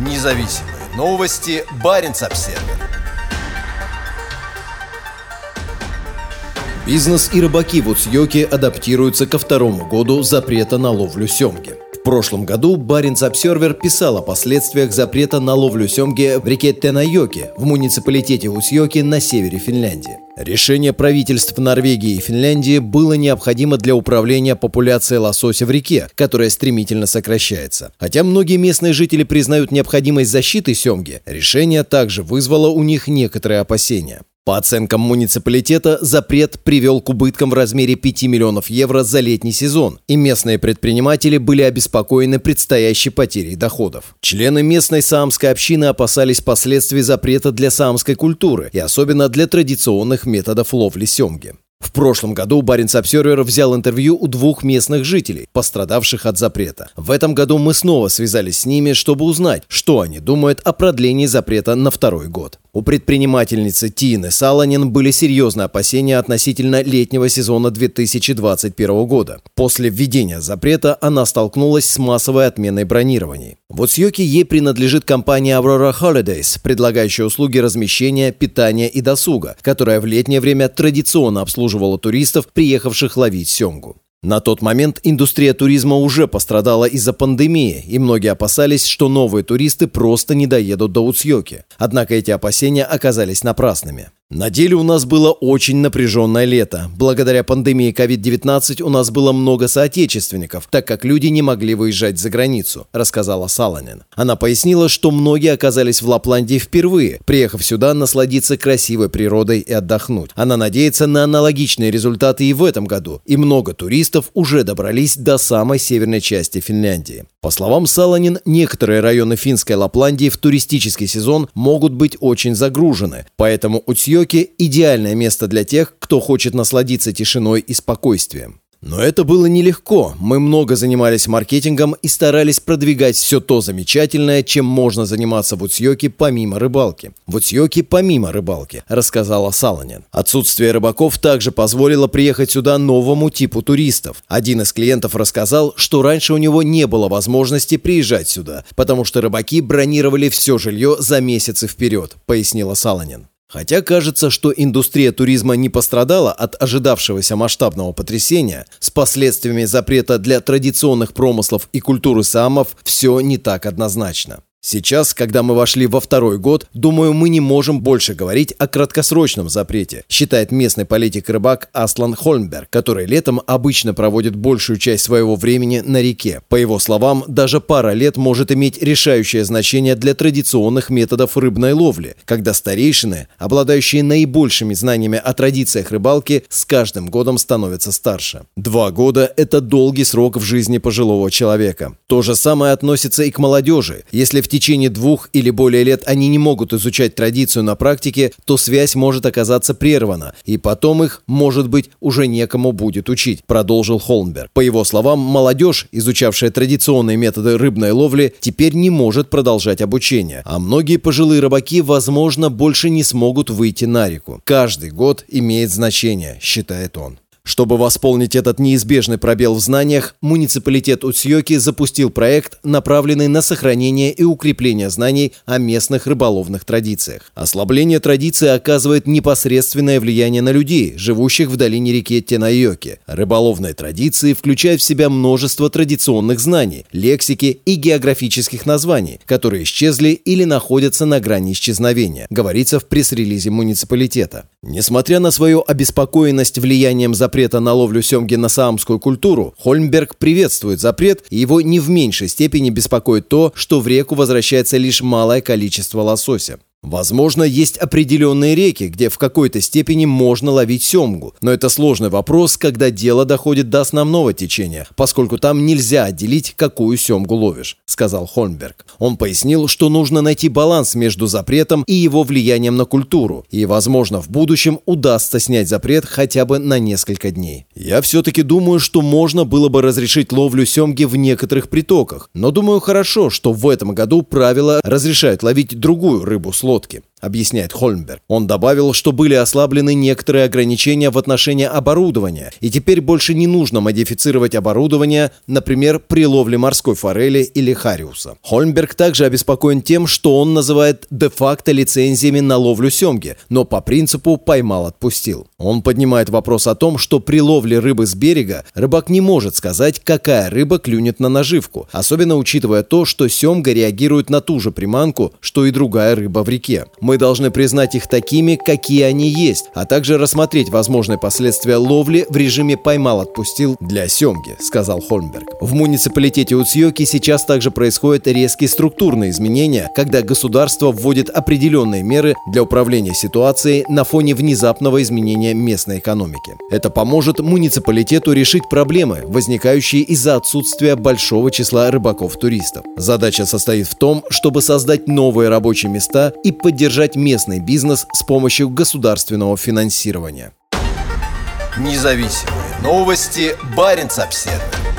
Независимые новости. Барин обсерва Бизнес и рыбаки в Уцьёке адаптируются ко второму году запрета на ловлю семги. Прошлом году Баренц Обсервер писал о последствиях запрета на ловлю семги в реке Тенайоки в муниципалитете Усьоки на севере Финляндии. Решение правительств Норвегии и Финляндии было необходимо для управления популяцией лосося в реке, которая стремительно сокращается. Хотя многие местные жители признают необходимость защиты семги, решение также вызвало у них некоторые опасения. По оценкам муниципалитета, запрет привел к убыткам в размере 5 миллионов евро за летний сезон, и местные предприниматели были обеспокоены предстоящей потерей доходов. Члены местной саамской общины опасались последствий запрета для саамской культуры и особенно для традиционных методов ловли семги. В прошлом году Баренц Обсервер взял интервью у двух местных жителей, пострадавших от запрета. В этом году мы снова связались с ними, чтобы узнать, что они думают о продлении запрета на второй год. У предпринимательницы Тины Саланин были серьезные опасения относительно летнего сезона 2021 года. После введения запрета она столкнулась с массовой отменой бронирований. В Уцьёке ей принадлежит компания Aurora Holidays, предлагающая услуги размещения, питания и досуга, которая в летнее время традиционно обслуживала туристов, приехавших ловить семгу. На тот момент индустрия туризма уже пострадала из-за пандемии, и многие опасались, что новые туристы просто не доедут до Уцьёки. Однако эти опасения оказались напрасными. На деле у нас было очень напряженное лето. Благодаря пандемии COVID-19 у нас было много соотечественников, так как люди не могли выезжать за границу, рассказала Саланин. Она пояснила, что многие оказались в Лапландии впервые, приехав сюда насладиться красивой природой и отдохнуть. Она надеется на аналогичные результаты и в этом году, и много туристов уже добрались до самой северной части Финляндии. По словам Саланин, некоторые районы финской Лапландии в туристический сезон могут быть очень загружены, поэтому Утсьёки – идеальное место для тех, кто хочет насладиться тишиной и спокойствием. Но это было нелегко. Мы много занимались маркетингом и старались продвигать все то замечательное, чем можно заниматься в Уцьёке помимо рыбалки. В Уцьёке помимо рыбалки, рассказала Саланин. Отсутствие рыбаков также позволило приехать сюда новому типу туристов. Один из клиентов рассказал, что раньше у него не было возможности приезжать сюда, потому что рыбаки бронировали все жилье за месяцы вперед, пояснила Саланин. Хотя кажется, что индустрия туризма не пострадала от ожидавшегося масштабного потрясения, с последствиями запрета для традиционных промыслов и культуры самов все не так однозначно. Сейчас, когда мы вошли во второй год, думаю, мы не можем больше говорить о краткосрочном запрете, считает местный политик-рыбак Аслан Хольмберг, который летом обычно проводит большую часть своего времени на реке. По его словам, даже пара лет может иметь решающее значение для традиционных методов рыбной ловли, когда старейшины, обладающие наибольшими знаниями о традициях рыбалки, с каждым годом становятся старше. Два года – это долгий срок в жизни пожилого человека. То же самое относится и к молодежи. Если в течение двух или более лет они не могут изучать традицию на практике, то связь может оказаться прервана, и потом их, может быть, уже некому будет учить, продолжил Холмберг. По его словам, молодежь, изучавшая традиционные методы рыбной ловли, теперь не может продолжать обучение, а многие пожилые рыбаки, возможно, больше не смогут выйти на реку. Каждый год имеет значение, считает он. Чтобы восполнить этот неизбежный пробел в знаниях, муниципалитет Уцьёки запустил проект, направленный на сохранение и укрепление знаний о местных рыболовных традициях. Ослабление традиции оказывает непосредственное влияние на людей, живущих в долине реки Тенайоки. Рыболовные традиции включают в себя множество традиционных знаний, лексики и географических названий, которые исчезли или находятся на грани исчезновения, говорится в пресс-релизе муниципалитета. Несмотря на свою обеспокоенность влиянием за запрета на ловлю семги на саамскую культуру, Хольмберг приветствует запрет, и его не в меньшей степени беспокоит то, что в реку возвращается лишь малое количество лосося. Возможно, есть определенные реки, где в какой-то степени можно ловить семгу, но это сложный вопрос, когда дело доходит до основного течения, поскольку там нельзя отделить, какую семгу ловишь, сказал Хольмберг. Он пояснил, что нужно найти баланс между запретом и его влиянием на культуру, и, возможно, в будущем удастся снять запрет хотя бы на несколько дней. Я все-таки думаю, что можно было бы разрешить ловлю семги в некоторых притоках, но думаю хорошо, что в этом году правила разрешают ловить другую рыбу с лодки. Объясняет Хольмберг. Он добавил, что были ослаблены некоторые ограничения в отношении оборудования, и теперь больше не нужно модифицировать оборудование, например, при ловле морской форели или хариуса. Хольмберг также обеспокоен тем, что он называет де-факто лицензиями на ловлю семги, но по принципу поймал-отпустил. Он поднимает вопрос о том, что при ловле рыбы с берега рыбак не может сказать, какая рыба клюнет на наживку, особенно учитывая то, что семга реагирует на ту же приманку, что и другая рыба в реке. Мы должны признать их такими, какие они есть, а также рассмотреть возможные последствия ловли в режиме «поймал-отпустил» для семги, сказал Хольмберг. В муниципалитете Уцьёки сейчас также происходят резкие структурные изменения, когда государство вводит определенные меры для управления ситуацией на фоне внезапного изменения местной экономики. Это поможет муниципалитету решить проблемы, возникающие из-за отсутствия большого числа рыбаков-туристов. Задача состоит в том, чтобы создать новые рабочие места и поддержать местный бизнес с помощью государственного финансирования. Независимые новости. Барин обседный.